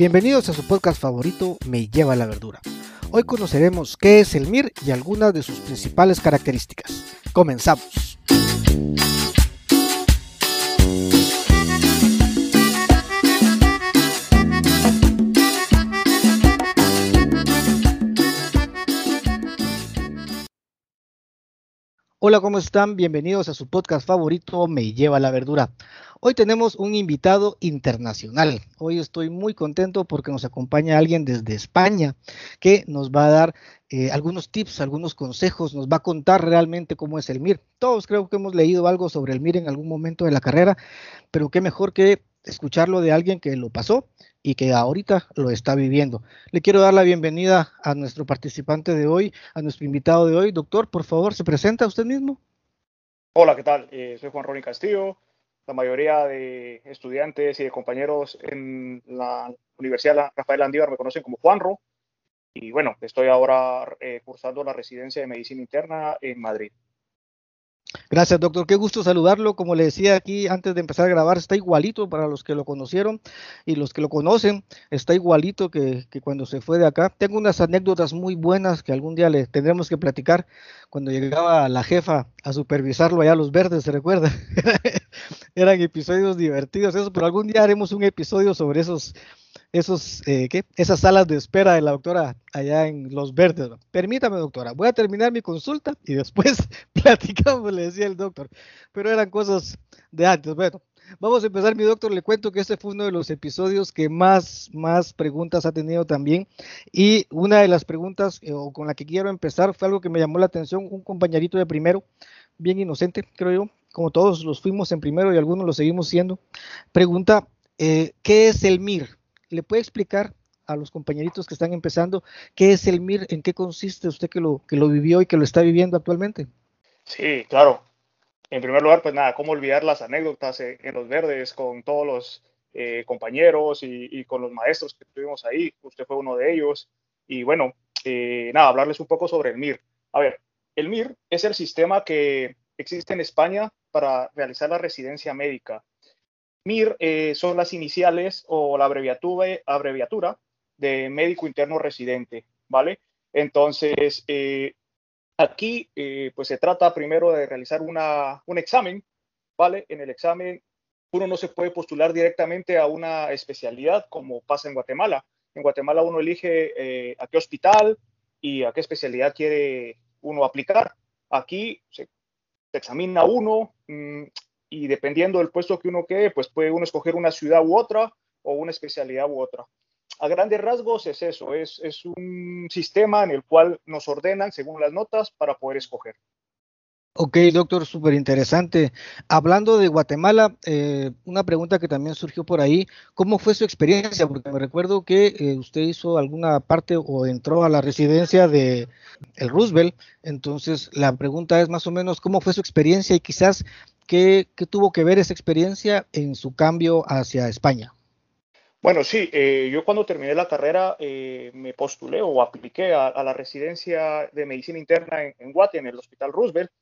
Bienvenidos a su podcast favorito Me lleva la verdura. Hoy conoceremos qué es el MIR y algunas de sus principales características. Comenzamos. Hola, ¿cómo están? Bienvenidos a su podcast favorito Me lleva la verdura. Hoy tenemos un invitado internacional. Hoy estoy muy contento porque nos acompaña alguien desde España que nos va a dar eh, algunos tips, algunos consejos, nos va a contar realmente cómo es el MIR. Todos creo que hemos leído algo sobre el MIR en algún momento de la carrera, pero qué mejor que escucharlo de alguien que lo pasó y que ahorita lo está viviendo. Le quiero dar la bienvenida a nuestro participante de hoy, a nuestro invitado de hoy. Doctor, por favor, ¿se presenta usted mismo? Hola, ¿qué tal? Eh, soy Juan Ronnie Castillo, la mayoría de estudiantes y de compañeros en la Universidad Rafael Andívar me conocen como Juanro. Y bueno, estoy ahora eh, cursando la residencia de medicina interna en Madrid. Gracias, doctor. Qué gusto saludarlo. Como le decía aquí antes de empezar a grabar, está igualito para los que lo conocieron y los que lo conocen, está igualito que, cuando se fue de acá. Tengo unas anécdotas muy buenas que algún día le tendremos que platicar cuando llegaba la jefa a supervisarlo allá a los verdes, ¿se recuerda? Eran episodios divertidos, eso, pero algún día haremos un episodio sobre esos esos, eh, ¿qué? esas salas de espera de la doctora allá en Los Verdes. Permítame, doctora, voy a terminar mi consulta y después platicamos, le decía el doctor. Pero eran cosas de antes. Bueno, vamos a empezar, mi doctor. Le cuento que este fue uno de los episodios que más, más preguntas ha tenido también. Y una de las preguntas eh, o con la que quiero empezar fue algo que me llamó la atención. Un compañerito de primero, bien inocente, creo yo, como todos los fuimos en primero y algunos lo seguimos siendo, pregunta, eh, ¿qué es el MIR? ¿Le puede explicar a los compañeritos que están empezando qué es el MIR, en qué consiste usted que lo, que lo vivió y que lo está viviendo actualmente? Sí, claro. En primer lugar, pues nada, cómo olvidar las anécdotas en los verdes con todos los eh, compañeros y, con los maestros que tuvimos ahí. Usted fue uno de ellos. Y bueno, eh, nada, hablarles un poco sobre el MIR. A ver, el MIR es el sistema que existe en España para realizar la residencia médica. MIR eh, son las iniciales o la abreviatura, de médico interno residente, ¿vale? Entonces, eh, aquí eh, pues se trata primero de realizar una, un examen, ¿vale? En el examen uno no se puede postular directamente a una especialidad como pasa en Guatemala. En Guatemala uno elige a qué hospital y a qué especialidad quiere uno aplicar. Aquí se, examina uno, mm, y dependiendo del puesto que uno quede, pues puede uno escoger una ciudad u otra o una especialidad u otra. A grandes rasgos es eso, es, es un sistema en el cual nos ordenan según las notas para poder escoger. Ok, doctor, súper interesante. Hablando de Guatemala, eh, una pregunta que también surgió por ahí, ¿cómo fue su experiencia? Porque me recuerdo que eh, usted hizo alguna parte o entró a la residencia de el Roosevelt, entonces la pregunta es más o menos, ¿cómo fue su experiencia y quizás ¿Qué, tuvo que ver esa experiencia en su cambio hacia España? Bueno, sí, eh, yo cuando terminé la carrera eh, me postulé o apliqué a, la residencia de medicina interna en, en Guate, en el Hospital Roosevelt.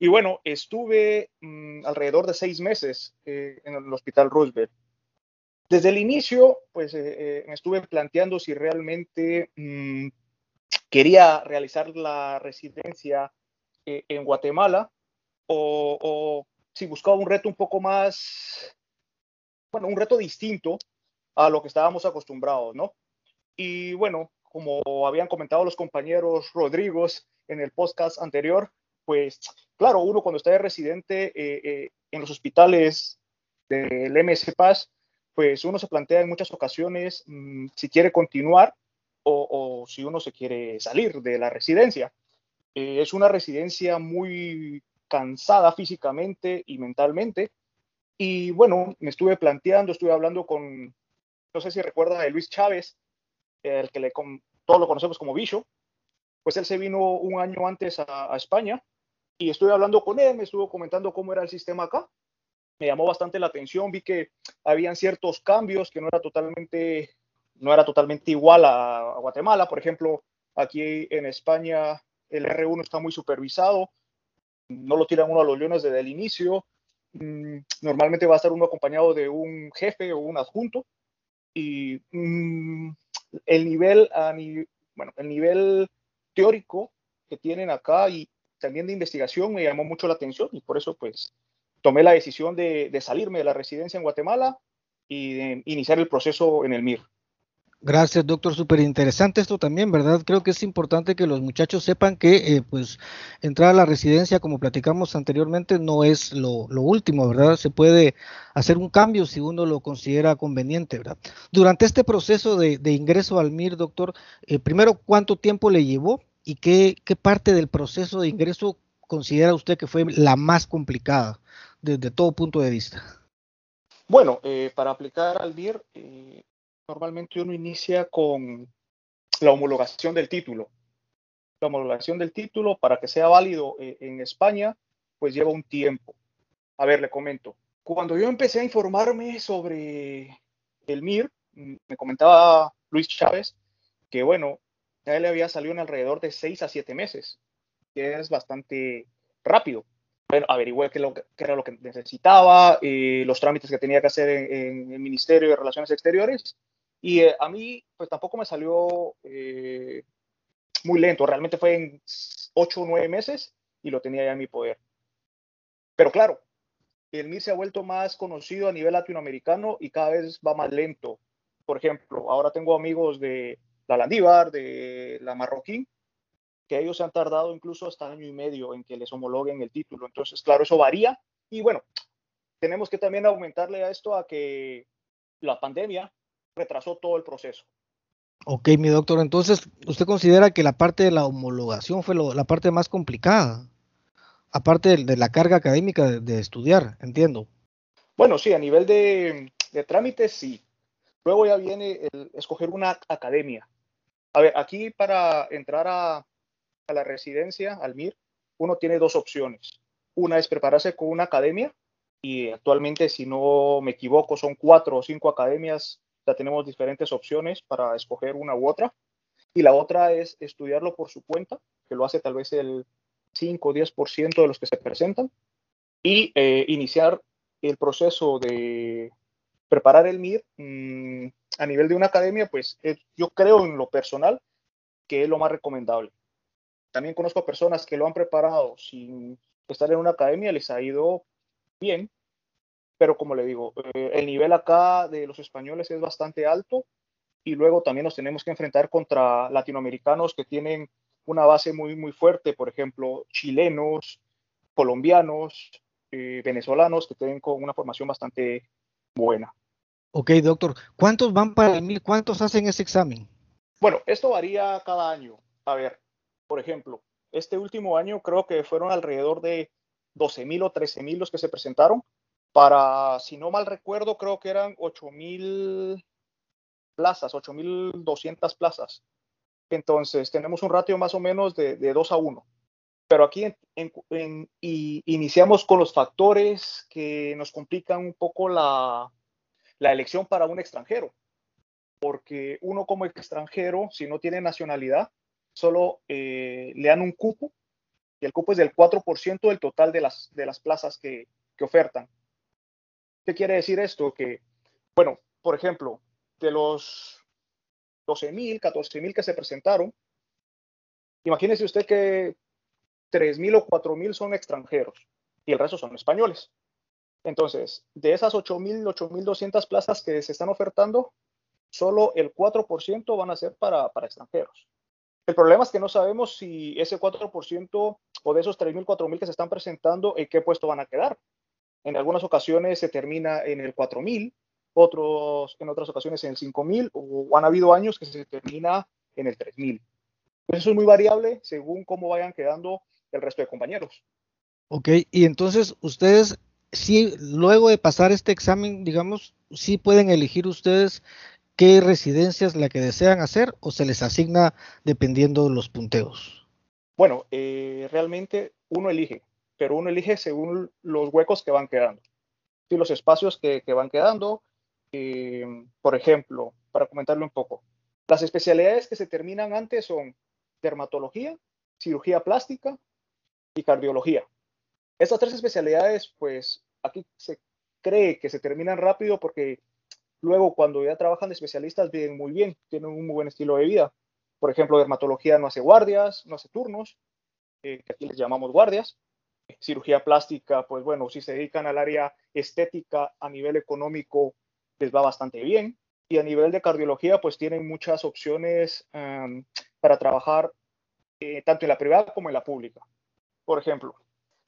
Y bueno, estuve mm, alrededor de seis meses eh, en el Hospital Roosevelt. Desde el inicio, pues me estuve planteando si realmente mm, quería realizar la residencia en Guatemala o, o si buscaba un reto un poco más, bueno, un reto distinto a lo que estábamos acostumbrados, ¿no? Y bueno, como habían comentado los compañeros Rodrigos en el podcast anterior, pues claro, uno cuando está de residente eh, eh, en los hospitales del MS Paz, pues uno se plantea en muchas ocasiones mm, si quiere continuar o, si uno se quiere salir de la residencia. Eh, es una residencia muy cansada físicamente y mentalmente. Y bueno, me estuve planteando, estuve hablando con, no sé si recuerda de Luis Chávez, el que le, todos lo conocemos como Bicho, pues él se vino un año antes a, España y estuve hablando con él, me estuvo comentando cómo era el sistema acá. Me llamó bastante la atención, vi que habían ciertos cambios que no era totalmente, no era totalmente igual a, a Guatemala. Por ejemplo, aquí en España el R1 está muy supervisado, no lo tiran uno a los leones desde el inicio. Mm, normalmente va a estar uno acompañado de un jefe o un adjunto. Y mm, el nivel, bueno, el nivel teórico que tienen acá y también de investigación me llamó mucho la atención y por eso pues tomé la decisión de, de salirme de la residencia en Guatemala y de iniciar el proceso en el MIR. Gracias, doctor. Súper interesante esto también, ¿verdad? Creo que es importante que los muchachos sepan que, eh, pues, entrar a la residencia, como platicamos anteriormente, no es lo, último, ¿verdad? Se puede hacer un cambio si uno lo considera conveniente, ¿verdad? Durante este proceso de, ingreso al MIR, doctor, eh, primero, ¿cuánto tiempo le llevó y qué, qué parte del proceso de ingreso considera usted que fue la más complicada desde todo punto de vista? Bueno, eh, para aplicar al MIR, normalmente uno inicia con la homologación del título. La homologación del título, para que sea válido eh, en España, pues lleva un tiempo. A ver, le comento. Cuando yo empecé a informarme sobre el MIR, me comentaba Luis Chávez que, bueno, a él le había salido en alrededor de seis a siete meses, que es bastante rápido. Bueno, averigüé qué, era lo que necesitaba, eh, los trámites que tenía que hacer en, el Ministerio de Relaciones Exteriores y eh, a mí, pues tampoco me salió eh, muy lento. Realmente fue en ocho o nueve meses y lo tenía ya en mi poder. Pero claro, el MIR se ha vuelto más conocido a nivel latinoamericano y cada vez va más lento. Por ejemplo, ahora tengo amigos de la Landívar, de la Marroquín, que ellos se han tardado incluso hasta año y medio en que les homologuen el título. Entonces, claro, eso varía. Y bueno, tenemos que también aumentarle a esto a que la pandemia retrasó todo el proceso. Ok, mi doctor, entonces, ¿usted considera que la parte de la homologación fue la parte más complicada? Aparte de, la carga académica de, estudiar, entiendo. Bueno, sí, a nivel de, de trámites, sí. Luego ya viene el escoger una academia. A ver, aquí para entrar a, a la residencia, al MIR, uno tiene dos opciones. Una es prepararse con una academia y actualmente, si no me equivoco, son cuatro o cinco academias ya tenemos diferentes opciones para escoger una u otra. Y la otra es estudiarlo por su cuenta, que lo hace tal vez el 5 o 10% de los que se presentan, y eh, iniciar el proceso de preparar el MIR mm, a nivel de una academia, pues yo creo en lo personal que es lo más recomendable. También conozco personas que lo han preparado sin estar en una academia, les ha ido bien, pero como le digo, eh, el nivel acá de los españoles es bastante alto y luego también nos tenemos que enfrentar contra latinoamericanos que tienen una base muy, muy fuerte, por ejemplo, chilenos, colombianos, eh, venezolanos, que tienen con una formación bastante buena. Ok, doctor. ¿Cuántos van para el mil? ¿Cuántos hacen ese examen? Bueno, esto varía cada año. A ver, por ejemplo, este último año creo que fueron alrededor de 12 mil o 13 mil los que se presentaron para, si no mal recuerdo, creo que eran 8.000 plazas, 8.200 plazas. Entonces, tenemos un ratio más o menos de, de 2 a 1. Pero aquí iniciamos con los factores que nos complican un poco la, la elección para un extranjero. Porque uno como extranjero, si no tiene nacionalidad, solo eh, le dan un cupo, y el cupo es del 4% del total de las, de las plazas que, que ofertan. ¿Qué quiere decir esto? Que, bueno, por ejemplo, de los 12.000, 14.000 que se presentaron, imagínese usted que 3.000 o 4.000 son extranjeros y el resto son españoles. Entonces, de esas 8.000, 8.200 plazas que se están ofertando, solo el 4% van a ser para, para extranjeros. El problema es que no sabemos si ese 4% o de esos 3.000, 4.000 que se están presentando, en qué puesto van a quedar. En algunas ocasiones se termina en el 4000, otros en otras ocasiones en el 5000 o han habido años que se termina en el 3000. Eso es muy variable según cómo vayan quedando el resto de compañeros. Ok, y entonces ustedes, sí, luego de pasar este examen, digamos, sí pueden elegir ustedes qué residencia es la que desean hacer o se les asigna dependiendo de los punteos. Bueno, eh, realmente uno elige pero uno elige según los huecos que van quedando. Y los espacios que, van quedando, por ejemplo, para comentarlo un poco, las especialidades que se terminan antes son dermatología, cirugía plástica y cardiología. Estas tres especialidades, pues aquí se cree que se terminan rápido porque luego cuando ya trabajan de especialistas viven muy bien, tienen un muy buen estilo de vida. Por ejemplo, dermatología no hace guardias, no hace turnos, eh, que aquí les llamamos guardias. Cirugía plástica, pues bueno, si se dedican al área estética a nivel económico, les va bastante bien. Y a nivel de cardiología, pues tienen muchas opciones um, para trabajar eh, tanto en la privada como en la pública. Por ejemplo,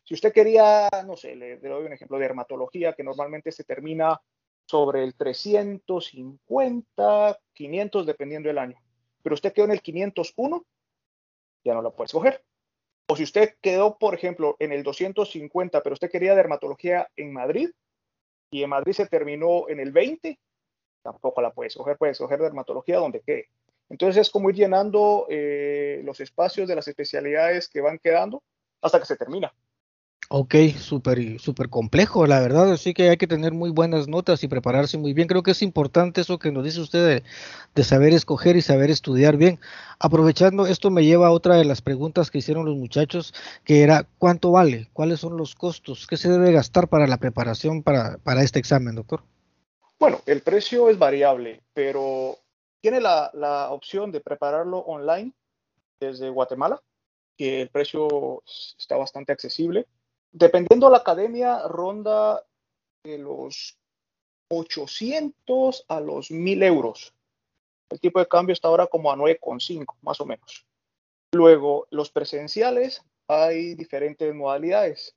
si usted quería, no sé, le, doy un ejemplo de dermatología que normalmente se termina sobre el 350, 500, dependiendo del año. Pero usted quedó en el 501, ya no la puede escoger. O si usted quedó, por ejemplo, en el 250, pero usted quería dermatología en Madrid y en Madrid se terminó en el 20, tampoco la puede escoger, puede escoger dermatología donde quede. Entonces es como ir llenando eh, los espacios de las especialidades que van quedando hasta que se termina. Ok, súper súper complejo, la verdad, así que hay que tener muy buenas notas y prepararse muy bien. Creo que es importante eso que nos dice usted de, saber escoger y saber estudiar bien. Aprovechando, esto me lleva a otra de las preguntas que hicieron los muchachos, que era ¿cuánto vale? ¿Cuáles son los costos? ¿Qué se debe gastar para la preparación para, para este examen, doctor? Bueno, el precio es variable, pero tiene la, la opción de prepararlo online desde Guatemala, que el precio está bastante accesible dependiendo de la academia, ronda de los 800 a los 1000 euros. El tipo de cambio está ahora como a 9,5, más o menos. Luego, los presenciales, hay diferentes modalidades.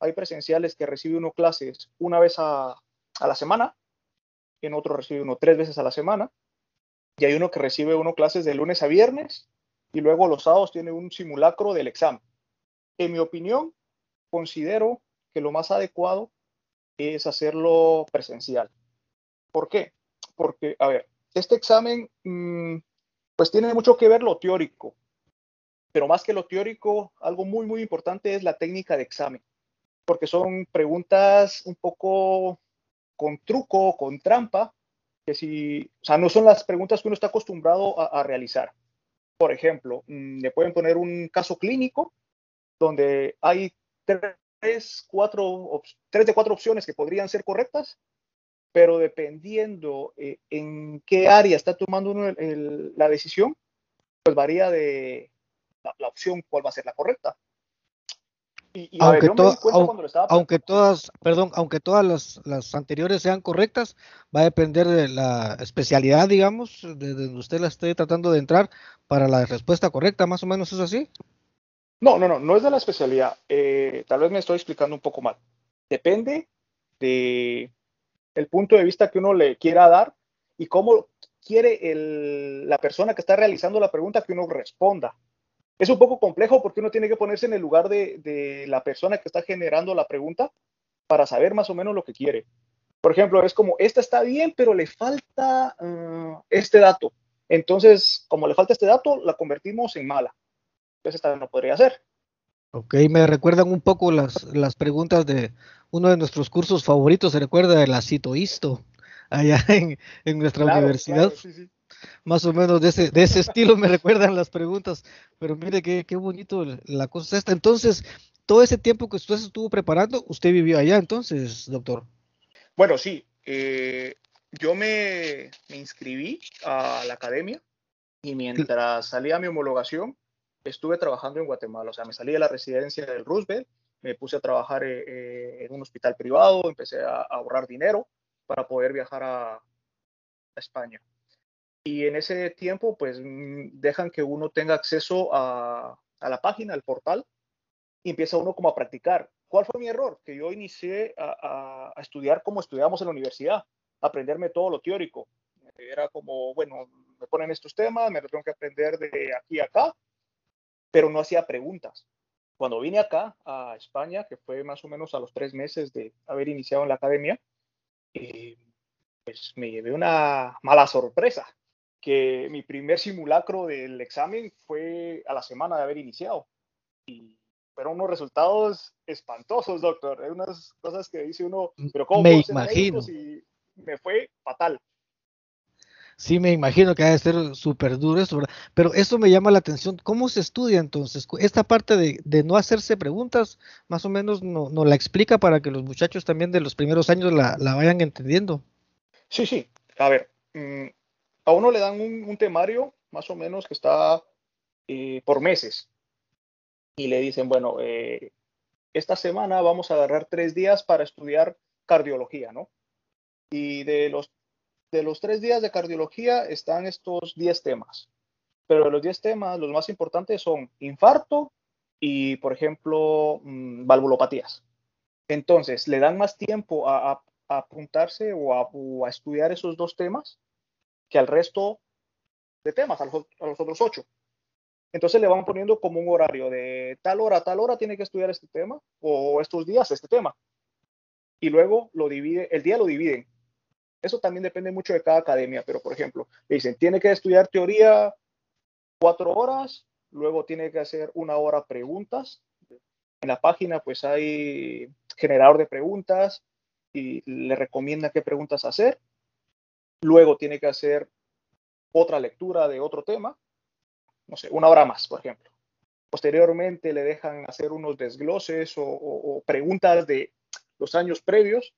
Hay presenciales que recibe uno clases una vez a, la semana, en otro recibe uno tres veces a la semana, y hay uno que recibe uno clases de lunes a viernes, y luego los sábados tiene un simulacro del examen. En mi opinión, considero que lo más adecuado es hacerlo presencial. ¿Por qué? Porque, a ver, este examen, mm, pues tiene mucho que ver lo teórico, pero más que lo teórico, algo muy, muy importante es la técnica de examen, porque son preguntas un poco con truco, con trampa, que si, o sea, no son las preguntas que uno está acostumbrado a, realizar. Por ejemplo, mm, le pueden poner un caso clínico donde hay tres, cuatro, tres de cuatro opciones que podrían ser correctas, pero dependiendo eh, en qué área está tomando uno la decisión, pues varía de la, opción cuál va a ser la correcta. Y, aunque, aunque todas, perdón, aunque todas las, las, anteriores sean correctas, va a depender de la especialidad, digamos, de donde usted la esté tratando de entrar para la respuesta correcta, más o menos es así. No, no, no, no es de la especialidad. Eh, tal vez me estoy explicando un poco mal. Depende de el punto de vista que uno le quiera dar y cómo quiere la persona que está realizando la pregunta que uno responda. Es un poco complejo porque uno tiene que ponerse en el lugar de, la persona que está generando la pregunta para saber más o menos lo que quiere. Por ejemplo, es como, esta está bien, pero le falta uh, este dato. Entonces, como le falta este dato, la convertimos en mala esta no podría ser. Ok, me recuerdan un poco las, las preguntas de uno de nuestros cursos favoritos, se recuerda el acitoisto, allá en, en nuestra universidad. Más o menos de ese, de ese estilo me recuerdan las preguntas, pero mire qué, qué bonito la cosa esta. Entonces, todo ese tiempo que usted estuvo preparando, usted vivió allá entonces, doctor. Bueno, sí. Eh, yo me, me inscribí a la academia y mientras salía mi homologación, estuve trabajando en Guatemala, o sea, me salí de la residencia del Roosevelt, me puse a trabajar eh, eh, en un hospital privado, empecé a, ahorrar dinero para poder viajar a, España. Y en ese tiempo, pues mm, dejan que uno tenga acceso a, la página, al portal, y empieza uno como a practicar. ¿Cuál fue mi error? Que yo inicié a, a estudiar como estudiamos en la universidad, aprenderme todo lo teórico. Era como, bueno, me ponen estos temas, me lo tengo que aprender de aquí a acá, pero no hacía preguntas. Cuando vine acá a España, que fue más o menos a los tres meses de haber iniciado en la academia, eh, pues me llevé una mala sorpresa, que mi primer simulacro del examen fue a la semana de haber iniciado. Y fueron unos resultados espantosos, doctor. Hay unas cosas que dice uno, pero ¿cómo me imagino. Si me fue fatal. Sí, me imagino que ha de ser súper duro eso. Pero eso me llama la atención. ¿Cómo se estudia entonces? Esta parte de, no hacerse preguntas, más o menos nos no la explica para que los muchachos también de los primeros años la, vayan entendiendo. Sí, sí. A ver, mm, a uno le dan un, temario más o menos que está eh, por meses y le dicen, bueno, eh, esta semana vamos a agarrar tres días para estudiar cardiología, ¿no? Y de los de los tres días de cardiología están estos diez temas. Pero de los diez temas, los más importantes son infarto y, por ejemplo, mm, valvulopatías. Entonces, le dan más tiempo a, apuntarse o a, estudiar esos dos temas que al resto de temas, a los, otros ocho. Entonces le van poniendo como un horario de tal hora a tal hora tiene que estudiar este tema o estos días este tema. Y luego lo divide, el día lo dividen eso también depende mucho de cada academia, pero por ejemplo, le dicen, tiene que estudiar teoría cuatro horas, luego tiene que hacer una hora preguntas. En la página pues hay generador de preguntas y le recomienda qué preguntas hacer. Luego tiene que hacer otra lectura de otro tema, no sé, una hora más, por ejemplo. Posteriormente le dejan hacer unos desgloses o preguntas de los años previos,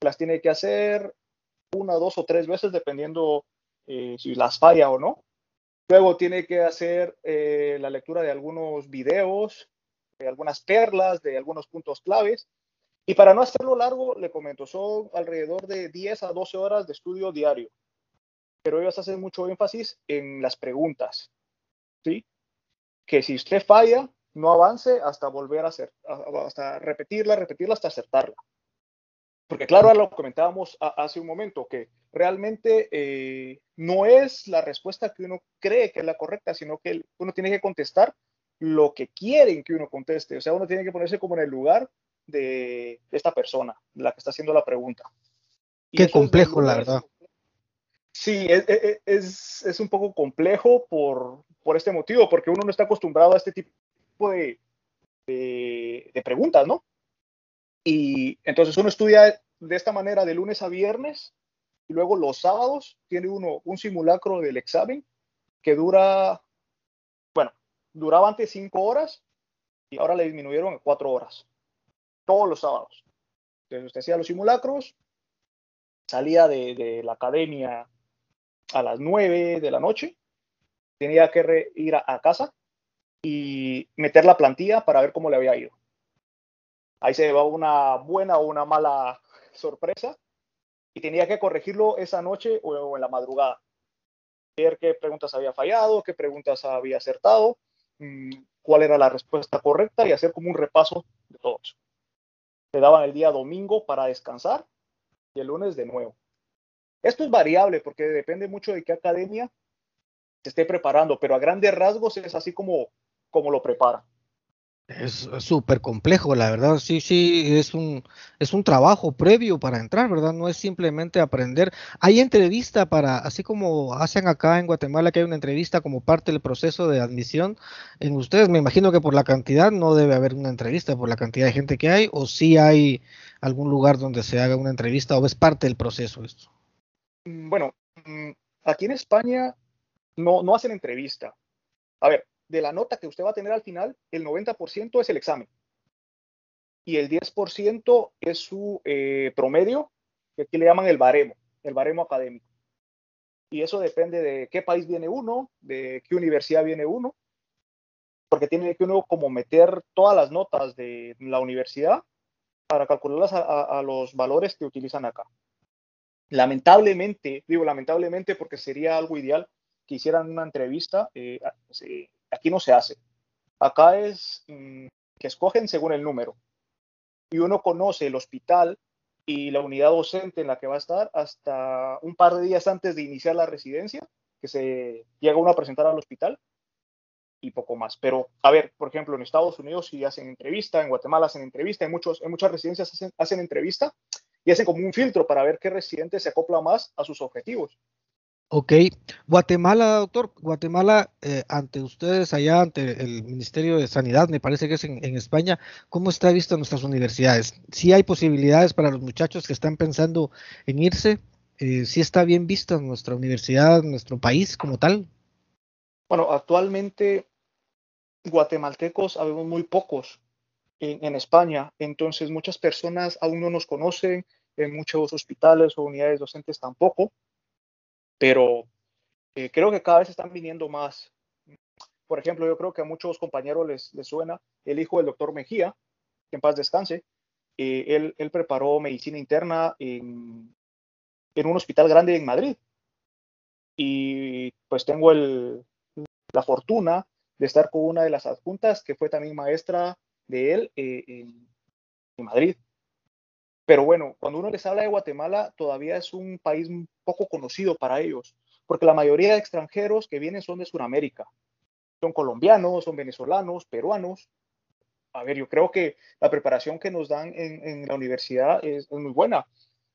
las tiene que hacer, una, dos o tres veces, dependiendo eh, si las falla o no. Luego tiene que hacer eh, la lectura de algunos videos, de algunas perlas, de algunos puntos claves. Y para no hacerlo largo, le comento, son alrededor de 10 a 12 horas de estudio diario. Pero ellos hacen mucho énfasis en las preguntas. ¿sí? Que si usted falla, no avance hasta volver a hacer, hasta repetirla, repetirla hasta acertarla. Porque claro, lo comentábamos hace un momento, que realmente eh, no es la respuesta que uno cree que es la correcta, sino que uno tiene que contestar lo que quieren que uno conteste. O sea, uno tiene que ponerse como en el lugar de esta persona, la que está haciendo la pregunta. Qué complejo, la verdad. Sí, es, es, un poco complejo por, por, este motivo, porque uno no está acostumbrado a este tipo de, de preguntas, ¿no? Y entonces uno estudia de esta manera de lunes a viernes y luego los sábados tiene uno un simulacro del examen que dura, bueno, duraba antes cinco horas y ahora le disminuyeron a cuatro horas, todos los sábados. Entonces usted hacía los simulacros, salía de, la academia a las nueve de la noche, tenía que ir a casa y meter la plantilla para ver cómo le había ido ahí se llevaba una buena o una mala sorpresa y tenía que corregirlo esa noche o en la madrugada. Ver qué preguntas había fallado, qué preguntas había acertado, mm, cuál era la respuesta correcta y hacer como un repaso de todo eso. Te daban el día domingo para descansar y el lunes de nuevo. Esto es variable porque depende mucho de qué academia se esté preparando, pero a grandes rasgos es así como, como lo prepara. Es súper complejo, la verdad, sí, sí, es un, es un trabajo previo para entrar, ¿verdad? No es simplemente aprender. Hay entrevista para, así como hacen acá en Guatemala, que hay una entrevista como parte del proceso de admisión, en ustedes me imagino que por la cantidad no debe haber una entrevista, por la cantidad de gente que hay, o sí hay algún lugar donde se haga una entrevista, o es parte del proceso esto. Mm, bueno, mm, aquí en España no, no hacen entrevista. A ver, de la nota que usted va a tener al final, el 90% es el examen. Y el 10% es su eh, promedio, que aquí le llaman el baremo, el baremo académico. Y eso depende de qué país viene uno, de qué universidad viene uno, porque tiene que uno como meter todas las notas de la universidad para calcularlas a, los valores que utilizan acá. Lamentablemente, digo lamentablemente porque sería algo ideal que hicieran una entrevista, eh, Aquí no se hace. Acá es mm, que escogen según el número. Y uno conoce el hospital y la unidad docente en la que va a estar hasta un par de días antes de iniciar la residencia, que se llega uno a presentar al hospital y poco más. Pero, a ver, por ejemplo, en Estados Unidos sí hacen entrevista, en Guatemala hacen entrevista, en, muchos, en muchas residencias hacen, hacen entrevista y hacen como un filtro para ver qué residente se acopla más a sus objetivos. Ok, Guatemala, doctor, Guatemala, eh, ante ustedes allá, ante el Ministerio de Sanidad, me parece que es en, España, ¿cómo está visto nuestras universidades? ¿Sí hay posibilidades para los muchachos que están pensando en irse? eh, ¿sí está bien vista nuestra universidad, nuestro país como tal? Bueno, actualmente guatemaltecos habemos muy pocos en, España, entonces muchas personas aún no nos conocen, en muchos hospitales o unidades docentes tampoco, pero eh, creo que cada vez están viniendo más. Por ejemplo, yo creo que a muchos compañeros les, suena el hijo del doctor Mejía, que en paz descanse. Eh, él, preparó medicina interna en, un hospital grande en Madrid. Y pues tengo la fortuna de estar con una de las adjuntas que fue también maestra de él eh, en, Madrid. Pero bueno, cuando uno les habla de Guatemala, todavía es un país poco conocido para ellos, porque la mayoría de extranjeros que vienen son de Sudamérica. Son colombianos, son venezolanos, peruanos. A ver, yo creo que la preparación que nos dan en, la universidad es, muy buena,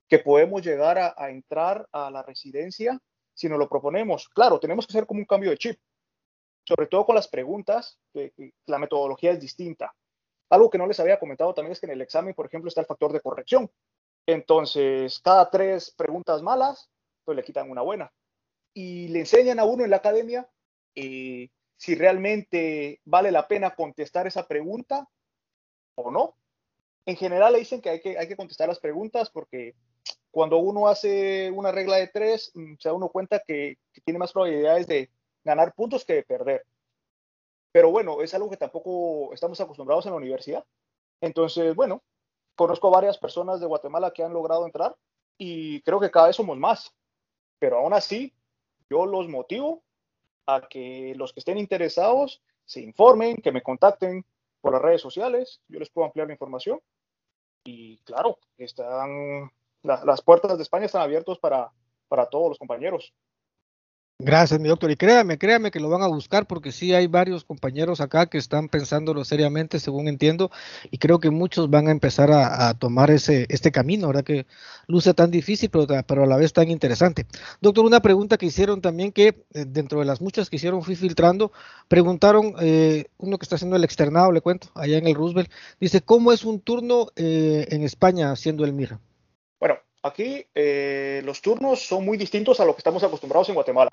que podemos llegar a, entrar a la residencia si nos lo proponemos. Claro, tenemos que hacer como un cambio de chip, sobre todo con las preguntas, la metodología es distinta. Algo que no les había comentado también es que en el examen, por ejemplo, está el factor de corrección. Entonces, cada tres preguntas malas, pues le quitan una buena. Y le enseñan a uno en la academia eh, si realmente vale la pena contestar esa pregunta o no. En general le dicen que hay que, hay que contestar las preguntas porque cuando uno hace una regla de tres, mm, se da uno cuenta que tiene más probabilidades de, ganar puntos que perder. Pero bueno, es algo que tampoco estamos acostumbrados en la universidad. Entonces, bueno, conozco varias personas de Guatemala que han logrado entrar y creo que cada vez somos más. Pero aún así, yo los motivo a que los que estén interesados se informen, que me contacten por las redes sociales, yo les puedo ampliar la información. Y claro, están, las puertas de España están abiertas para, para todos los compañeros. Gracias, mi doctor. Y créame, créame que lo van a buscar porque sí hay varios compañeros acá que están pensándolo seriamente, según entiendo, y creo que muchos van a empezar a, tomar ese este camino, ¿verdad? Que luce tan difícil, pero, pero, a la vez tan interesante. Doctor, una pregunta que hicieron también, que eh, dentro de las muchas que hicieron fui filtrando, preguntaron, eh, uno que está haciendo el externado, le cuento, allá en el Roosevelt, dice, ¿cómo es un turno eh, en España haciendo el MIRA? Bueno, aquí los turnos son muy distintos a lo que estamos acostumbrados en Guatemala.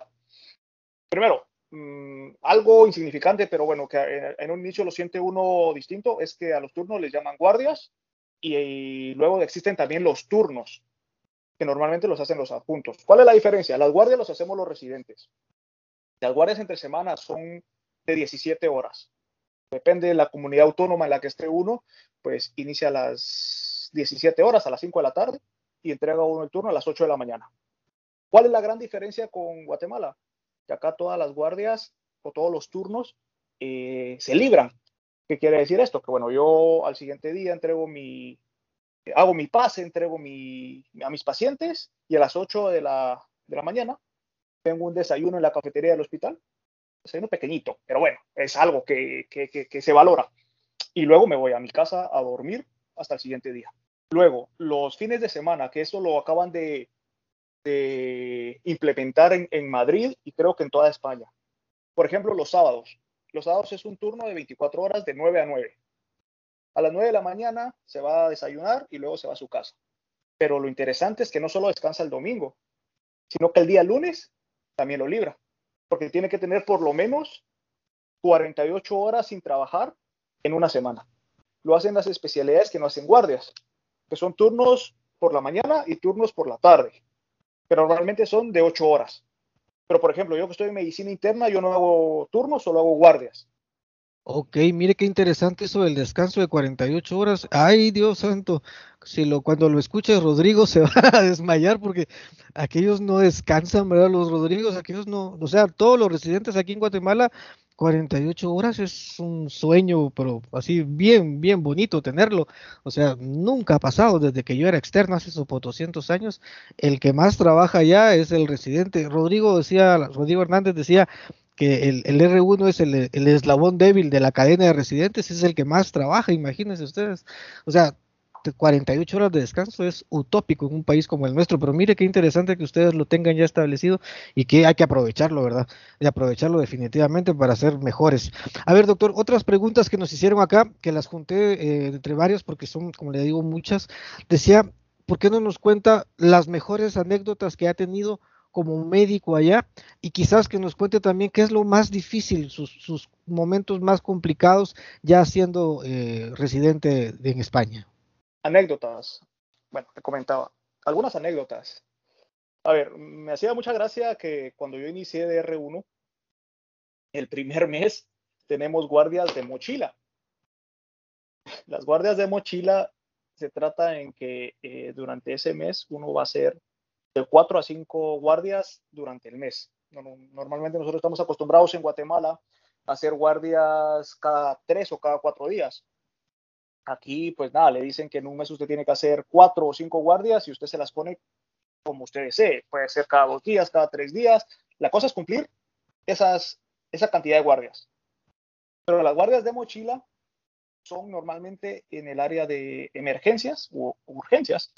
Primero, mm, algo insignificante, pero bueno, que en, un inicio lo siente uno distinto, es que a los turnos les llaman guardias y, luego existen también los turnos, que normalmente los hacen los adjuntos. ¿Cuál es la diferencia? Las guardias los hacemos los residentes. Las guardias entre semanas son de 17 horas. Depende de la comunidad autónoma en la que esté uno, pues inicia a las 17 horas, a las 5 de la tarde, y entrega uno el turno a las 8 de la mañana. ¿Cuál es la gran diferencia con Guatemala? que acá todas las guardias o todos los turnos eh, se libran. ¿Qué quiere decir esto? Que bueno, yo al siguiente día entrego mi, hago mi pase, entrego mi, a mis pacientes y a las 8 de la, de la mañana tengo un desayuno en la cafetería del hospital. Desayuno pequeñito, pero bueno, es algo que, que, que, se valora. Y luego me voy a mi casa a dormir hasta el siguiente día. Luego, los fines de semana, que eso lo acaban de, implementar en, Madrid y creo que en toda España. Por ejemplo, los sábados. Los sábados es un turno de 24 horas de 9 a 9. A las 9 de la mañana se va a desayunar y luego se va a su casa. Pero lo interesante es que no solo descansa el domingo, sino que el día lunes también lo libra, porque tiene que tener por lo menos 48 horas sin trabajar en una semana. Lo hacen las especialidades que no hacen guardias, que son turnos por la mañana y turnos por la tarde pero normalmente son de ocho horas. Pero, por ejemplo, yo que estoy en medicina interna, yo no hago turnos, solo hago guardias. Ok, mire qué interesante eso del descanso de 48 horas. Ay, Dios santo, si lo cuando lo escuches Rodrigo se va a desmayar porque aquellos no descansan, ¿verdad? Los Rodrigos, aquellos no, o sea, todos los residentes aquí en Guatemala 48 horas es un sueño, pero así bien, bien bonito tenerlo. O sea, nunca ha pasado desde que yo era externo hace esos 200 años. El que más trabaja ya es el residente. Rodrigo decía, Rodrigo Hernández decía que el, el R1 es el, el, eslabón débil de la cadena de residentes, es el que más trabaja, imagínense ustedes. O sea, 48 horas de descanso es utópico en un país como el nuestro, pero mire qué interesante que ustedes lo tengan ya establecido y que hay que aprovecharlo, ¿verdad? Y aprovecharlo definitivamente para ser mejores. A ver, doctor, otras preguntas que nos hicieron acá, que las junté eh, entre varios porque son, como le digo, muchas. Decía, ¿por qué no nos cuenta las mejores anécdotas que ha tenido como médico allá y quizás que nos cuente también qué es lo más difícil, sus, momentos más complicados ya siendo eh, residente en España? Anécdotas. Bueno, te comentaba. Algunas anécdotas. A ver, me hacía mucha gracia que cuando yo inicié de R1, el primer mes tenemos guardias de mochila. Las guardias de mochila se trata en que eh, durante ese mes uno va a hacer de cuatro a cinco guardias durante el mes. Normalmente nosotros estamos acostumbrados en Guatemala a hacer guardias cada tres o cada cuatro días. Aquí, pues nada, le dicen que en un mes usted tiene que hacer cuatro o cinco guardias y usted se las pone como usted desee. Puede ser cada dos días, cada tres días. La cosa es cumplir esas, esa cantidad de guardias. Pero las guardias de mochila son normalmente en el área de emergencias o urgencias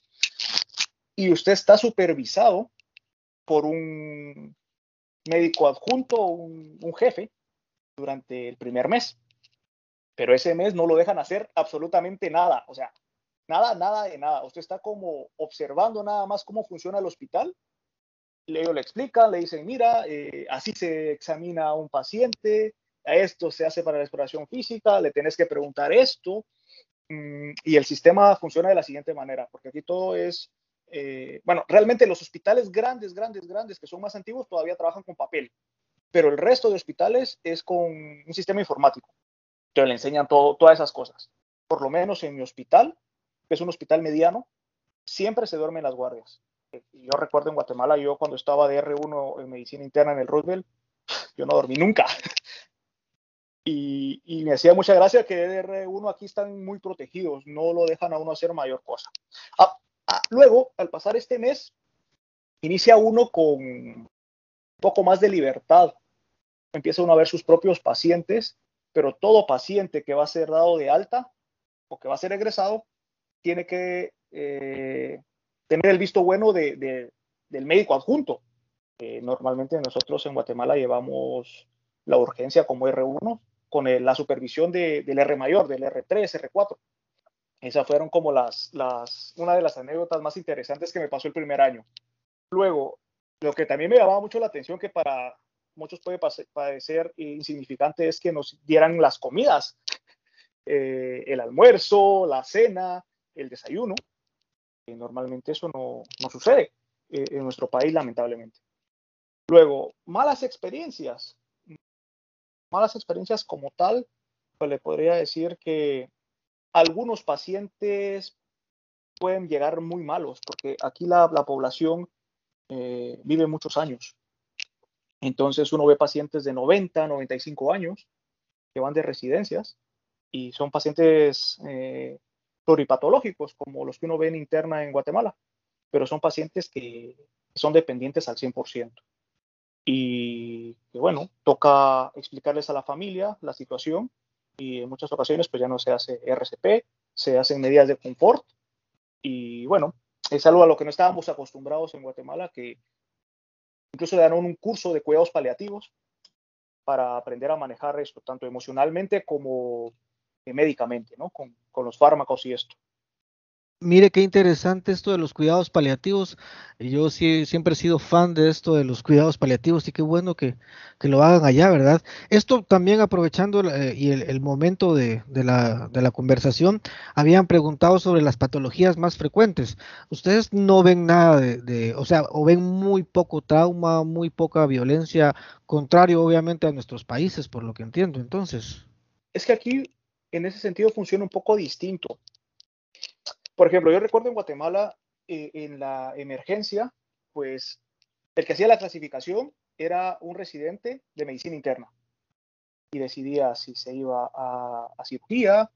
y usted está supervisado por un médico adjunto o un, un, jefe durante el primer mes. Pero ese mes no lo dejan hacer absolutamente nada. O sea, nada, nada de nada. Usted está como observando nada más cómo funciona el hospital. Le explican, le dicen, mira, eh, así se examina a un paciente, esto se hace para la exploración física, le tenés que preguntar esto. Mm, y el sistema funciona de la siguiente manera, porque aquí todo es, eh, bueno, realmente los hospitales grandes, grandes, grandes, que son más antiguos, todavía trabajan con papel, pero el resto de hospitales es con un sistema informático, que le enseñan todas esas cosas. Por lo menos en mi hospital, que es un hospital mediano, siempre se duermen las guardias. Yo recuerdo en Guatemala, yo cuando estaba de R1 en medicina interna en el Roosevelt, yo no dormí nunca. Y, me hacía mucha gracia que DR1 aquí están muy protegidos, no lo dejan a uno hacer mayor cosa. Ah, ah, luego, al pasar este mes, inicia uno con un poco más de libertad. Empieza uno a ver sus propios pacientes, pero todo paciente que va a ser dado de alta o que va a ser egresado tiene que eh, tener el visto bueno de, del médico adjunto. Eh, normalmente nosotros en Guatemala llevamos la urgencia como R1, con la supervisión del R mayor, del R3, R4. Esas fueron como las, las, una de las anécdotas más interesantes que me pasó el primer año. Luego, lo que también me llamaba mucho la atención, que para muchos puede parecer insignificante, es que nos dieran las comidas, eh, el almuerzo, la cena, el desayuno. Y normalmente eso no, sucede eh, en nuestro país, lamentablemente. Luego, malas experiencias malas experiencias como tal, pues le podría decir que algunos pacientes pueden llegar muy malos, porque aquí la, población eh, vive muchos años. Entonces uno ve pacientes de 90, 95 años que van de residencias y son pacientes eh, pluripatológicos, como los que uno ve en interna en Guatemala, pero son pacientes que son dependientes al 100% y bueno, toca explicarles a la familia la situación y en muchas ocasiones pues ya no se hace RCP, se hacen medidas de confort y bueno, es algo a lo que no estábamos acostumbrados en Guatemala, que incluso dan un curso de cuidados paliativos para aprender a manejar esto, tanto emocionalmente como médicamente, ¿no? Con, con los fármacos y esto. Mire qué interesante esto de los cuidados paliativos. Yo sí siempre he sido fan de esto de los cuidados paliativos y qué bueno que, lo hagan allá, ¿verdad? Esto también aprovechando eh, y el, momento de, la, conversación, habían preguntado sobre las patologías más frecuentes. Ustedes no ven nada de, de, o sea, o ven muy poco trauma, muy poca violencia, contrario obviamente a nuestros países, por lo que entiendo. Entonces. Es que aquí, en ese sentido, funciona un poco distinto por ejemplo, yo recuerdo en Guatemala, eh, en la emergencia, pues el que hacía la clasificación era un residente de medicina interna y decidía si se iba a, cirugía,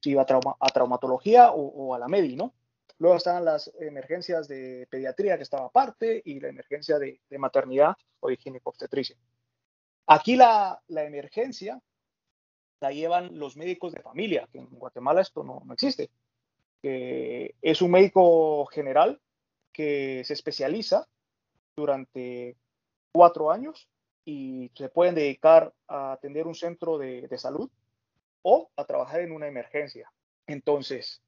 si iba a, traumatología o, a la MEDI, ¿no? Luego estaban las emergencias de pediatría que estaba aparte y la emergencia de, maternidad o de obstetricia. Aquí la, emergencia la llevan los médicos de familia, que en Guatemala esto no existe que es un médico general que se especializa durante cuatro años y se pueden dedicar a atender un centro de, salud o a trabajar en una emergencia. Entonces,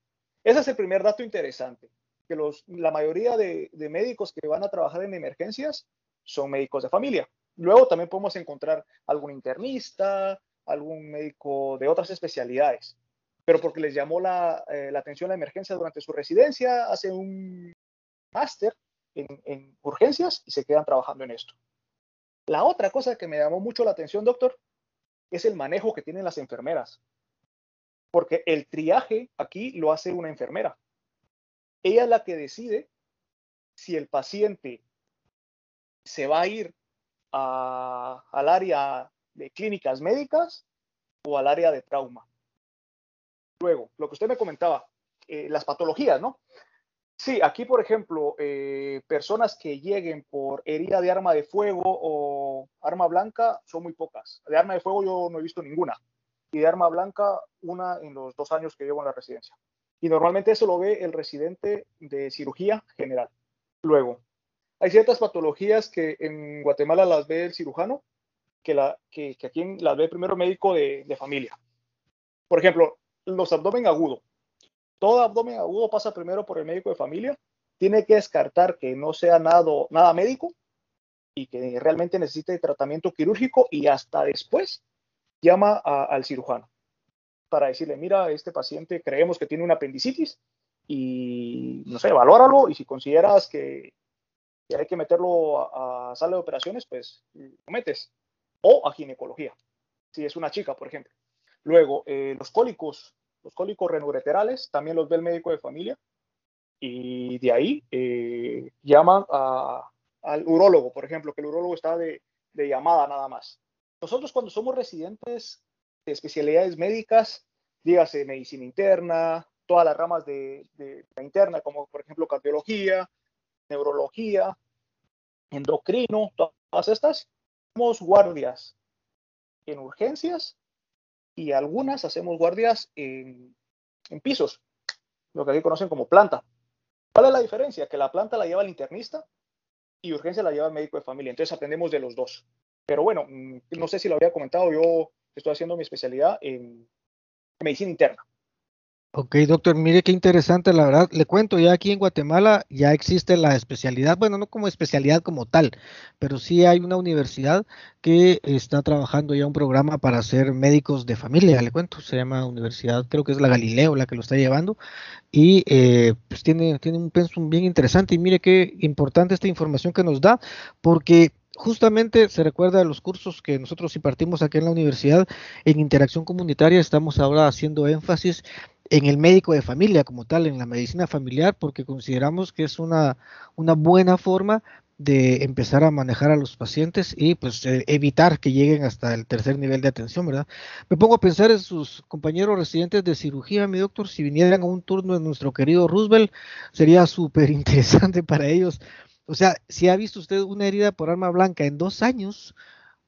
ese es el primer dato interesante, que los, la mayoría de médicos que van a trabajar en emergencias son médicos de familia. Luego también podemos encontrar algún internista, algún médico de otras especialidades, pero porque les llamó la, eh, la atención la emergencia durante su residencia, hace un máster en, en, urgencias y se quedan trabajando en esto. La otra cosa que me llamó mucho la atención, doctor, es el manejo que tienen las enfermeras, porque el triaje aquí lo hace una enfermera. Ella es la que decide si el paciente se va a ir a, al área de clínicas médicas o al área de trauma. Luego, lo que usted me comentaba, eh, las patologías, ¿no? Sí, aquí, por ejemplo, eh, personas que lleguen por herida de arma de fuego o arma blanca son muy pocas. De arma de fuego yo no he visto ninguna. Y de arma blanca, una en los dos años que llevo en la residencia. Y normalmente eso lo ve el residente de cirugía general. Luego, hay ciertas patologías que en Guatemala las ve el cirujano, que, la, que, aquí las ve primero médico de familia. Por ejemplo, los abdomen agudo. Todo abdomen agudo pasa primero por el médico de familia. Tiene que descartar que no sea nada, nada médico y que realmente necesite tratamiento quirúrgico y hasta después llama al cirujano para decirle, mira, este paciente creemos que tiene una apendicitis y, no sé, valóralo y si consideras que hay que meterlo a, a, sala de operaciones, pues lo metes. O a ginecología, si es una chica, por ejemplo. Luego, eh, los cólicos, los cólicos renoureterales, también los ve el médico de familia. Y de ahí eh, llaman al urólogo, por ejemplo, que el urólogo está de, de llamada nada más. Nosotros cuando somos residentes de especialidades médicas, dígase medicina interna, todas las ramas de, de, la interna, como por ejemplo cardiología, neurología, endocrino, todas estas, somos guardias en urgencias y algunas hacemos guardias en, pisos, lo que aquí conocen como planta. ¿Cuál es la diferencia? Que la planta la lleva el internista y urgencia la lleva el médico de familia. Entonces aprendemos de los dos. Pero bueno, no sé si lo había comentado, yo estoy haciendo mi especialidad en medicina interna. Ok, doctor, mire qué interesante, la verdad. Le cuento, ya aquí en Guatemala ya existe la especialidad, bueno, no como especialidad como tal, pero sí hay una universidad que está trabajando ya un programa para ser médicos de familia, le cuento, se llama Universidad, creo que es la Galileo la que lo está llevando, y eh, pues tiene, tiene un pensum bien interesante. Y mire qué importante esta información que nos da, porque justamente se recuerda de los cursos que nosotros impartimos aquí en la universidad en interacción comunitaria, estamos ahora haciendo énfasis en el médico de familia como tal, en la medicina familiar, porque consideramos que es una, una buena forma de empezar a manejar a los pacientes y pues eh, evitar que lleguen hasta el tercer nivel de atención, ¿verdad? Me pongo a pensar en sus compañeros residentes de cirugía, mi doctor, si vinieran a un turno en nuestro querido Roosevelt, sería súper interesante para ellos. O sea, si ha visto usted una herida por arma blanca en dos años,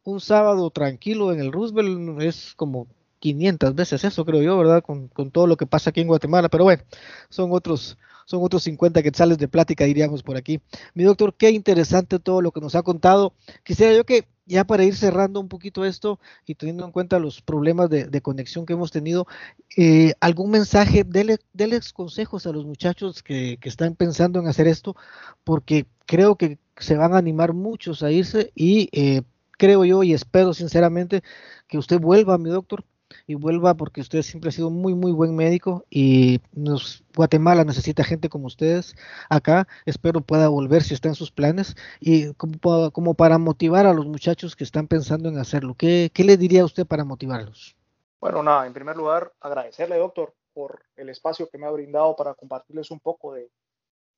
un sábado tranquilo en el Roosevelt es como 500 veces eso, creo yo, ¿verdad? Con, todo lo que pasa aquí en Guatemala. Pero bueno, son otros, son otros 50 quetzales de plática, diríamos por aquí. Mi doctor, qué interesante todo lo que nos ha contado. Quisiera yo que ya para ir cerrando un poquito esto y teniendo en cuenta los problemas de, conexión que hemos tenido, eh, algún mensaje, déles dele consejos a los muchachos que, que están pensando en hacer esto, porque creo que se van a animar muchos a irse y eh, creo yo y espero sinceramente que usted vuelva, mi doctor, y vuelva porque usted siempre ha sido muy, muy buen médico y nos, Guatemala necesita gente como ustedes acá. Espero pueda volver si está en sus planes y como, como para motivar a los muchachos que están pensando en hacerlo. ¿Qué, ¿Qué le diría usted para motivarlos? Bueno, nada, en primer lugar, agradecerle, doctor, por el espacio que me ha brindado para compartirles un poco de,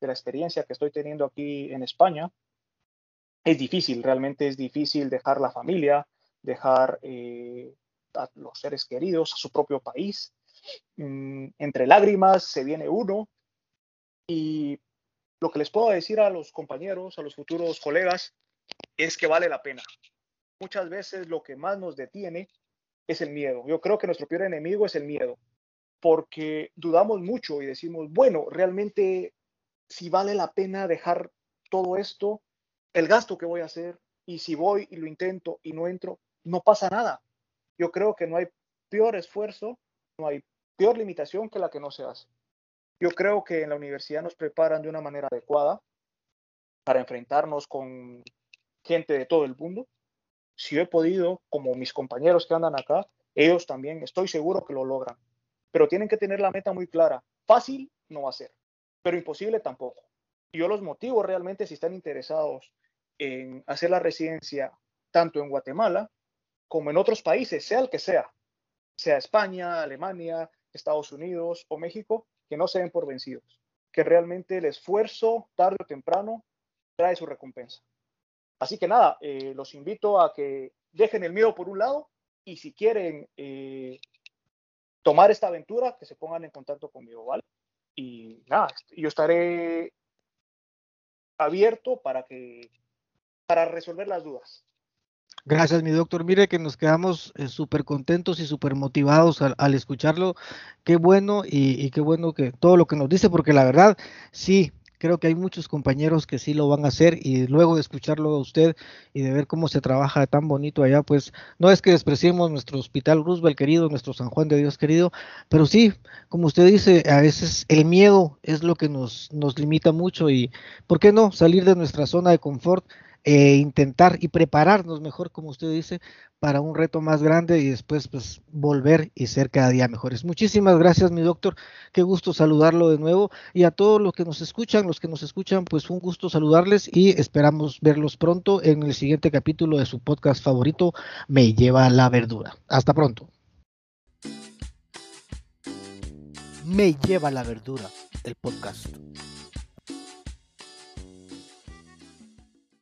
de la experiencia que estoy teniendo aquí en España. Es difícil, realmente es difícil dejar la familia, dejar eh, a los seres queridos, a su propio país. Mm, entre lágrimas se viene uno y lo que les puedo decir a los compañeros, a los futuros colegas, es que vale la pena. Muchas veces lo que más nos detiene es el miedo. Yo creo que nuestro peor enemigo es el miedo, porque dudamos mucho y decimos, bueno, realmente si vale la pena dejar todo esto, el gasto que voy a hacer, y si voy y lo intento y no entro, no pasa nada yo creo que no hay peor esfuerzo, no hay peor limitación que la que no se hace. Yo creo que en la universidad nos preparan de una manera adecuada para enfrentarnos con gente de todo el mundo. Si he podido, como mis compañeros que andan acá, ellos también, estoy seguro que lo logran. Pero tienen que tener la meta muy clara. Fácil no va a ser, pero imposible tampoco. Yo los motivo realmente si están interesados en hacer la residencia tanto en Guatemala como en otros países, sea el que sea, sea España, Alemania, Estados Unidos o México, que no se den por vencidos, que realmente el esfuerzo, tarde o temprano, trae su recompensa. Así que nada, eh, los invito a que dejen el miedo por un lado y si quieren eh, tomar esta aventura, que se pongan en contacto conmigo, ¿vale? Y nada, yo estaré abierto para que para resolver las dudas. Gracias, mi doctor. Mire que nos quedamos eh, súper contentos y súper motivados al, escucharlo. Qué bueno y, qué bueno que todo lo que nos dice, porque la verdad, sí, creo que hay muchos compañeros que sí lo van a hacer y luego de escucharlo a usted y de ver cómo se trabaja tan bonito allá, pues no es que despreciemos nuestro hospital Roosevelt querido, nuestro San Juan de Dios querido, pero sí, como usted dice, a veces el miedo es lo que nos, nos limita mucho y, ¿por qué no? Salir de nuestra zona de confort e intentar y prepararnos mejor, como usted dice, para un reto más grande y después pues volver y ser cada día mejores. Muchísimas gracias, mi doctor. Qué gusto saludarlo de nuevo y a todos los que nos escuchan, los que nos escuchan, pues un gusto saludarles y esperamos verlos pronto en el siguiente capítulo de su podcast favorito, Me lleva la verdura. Hasta pronto. Me lleva la verdura, el podcast.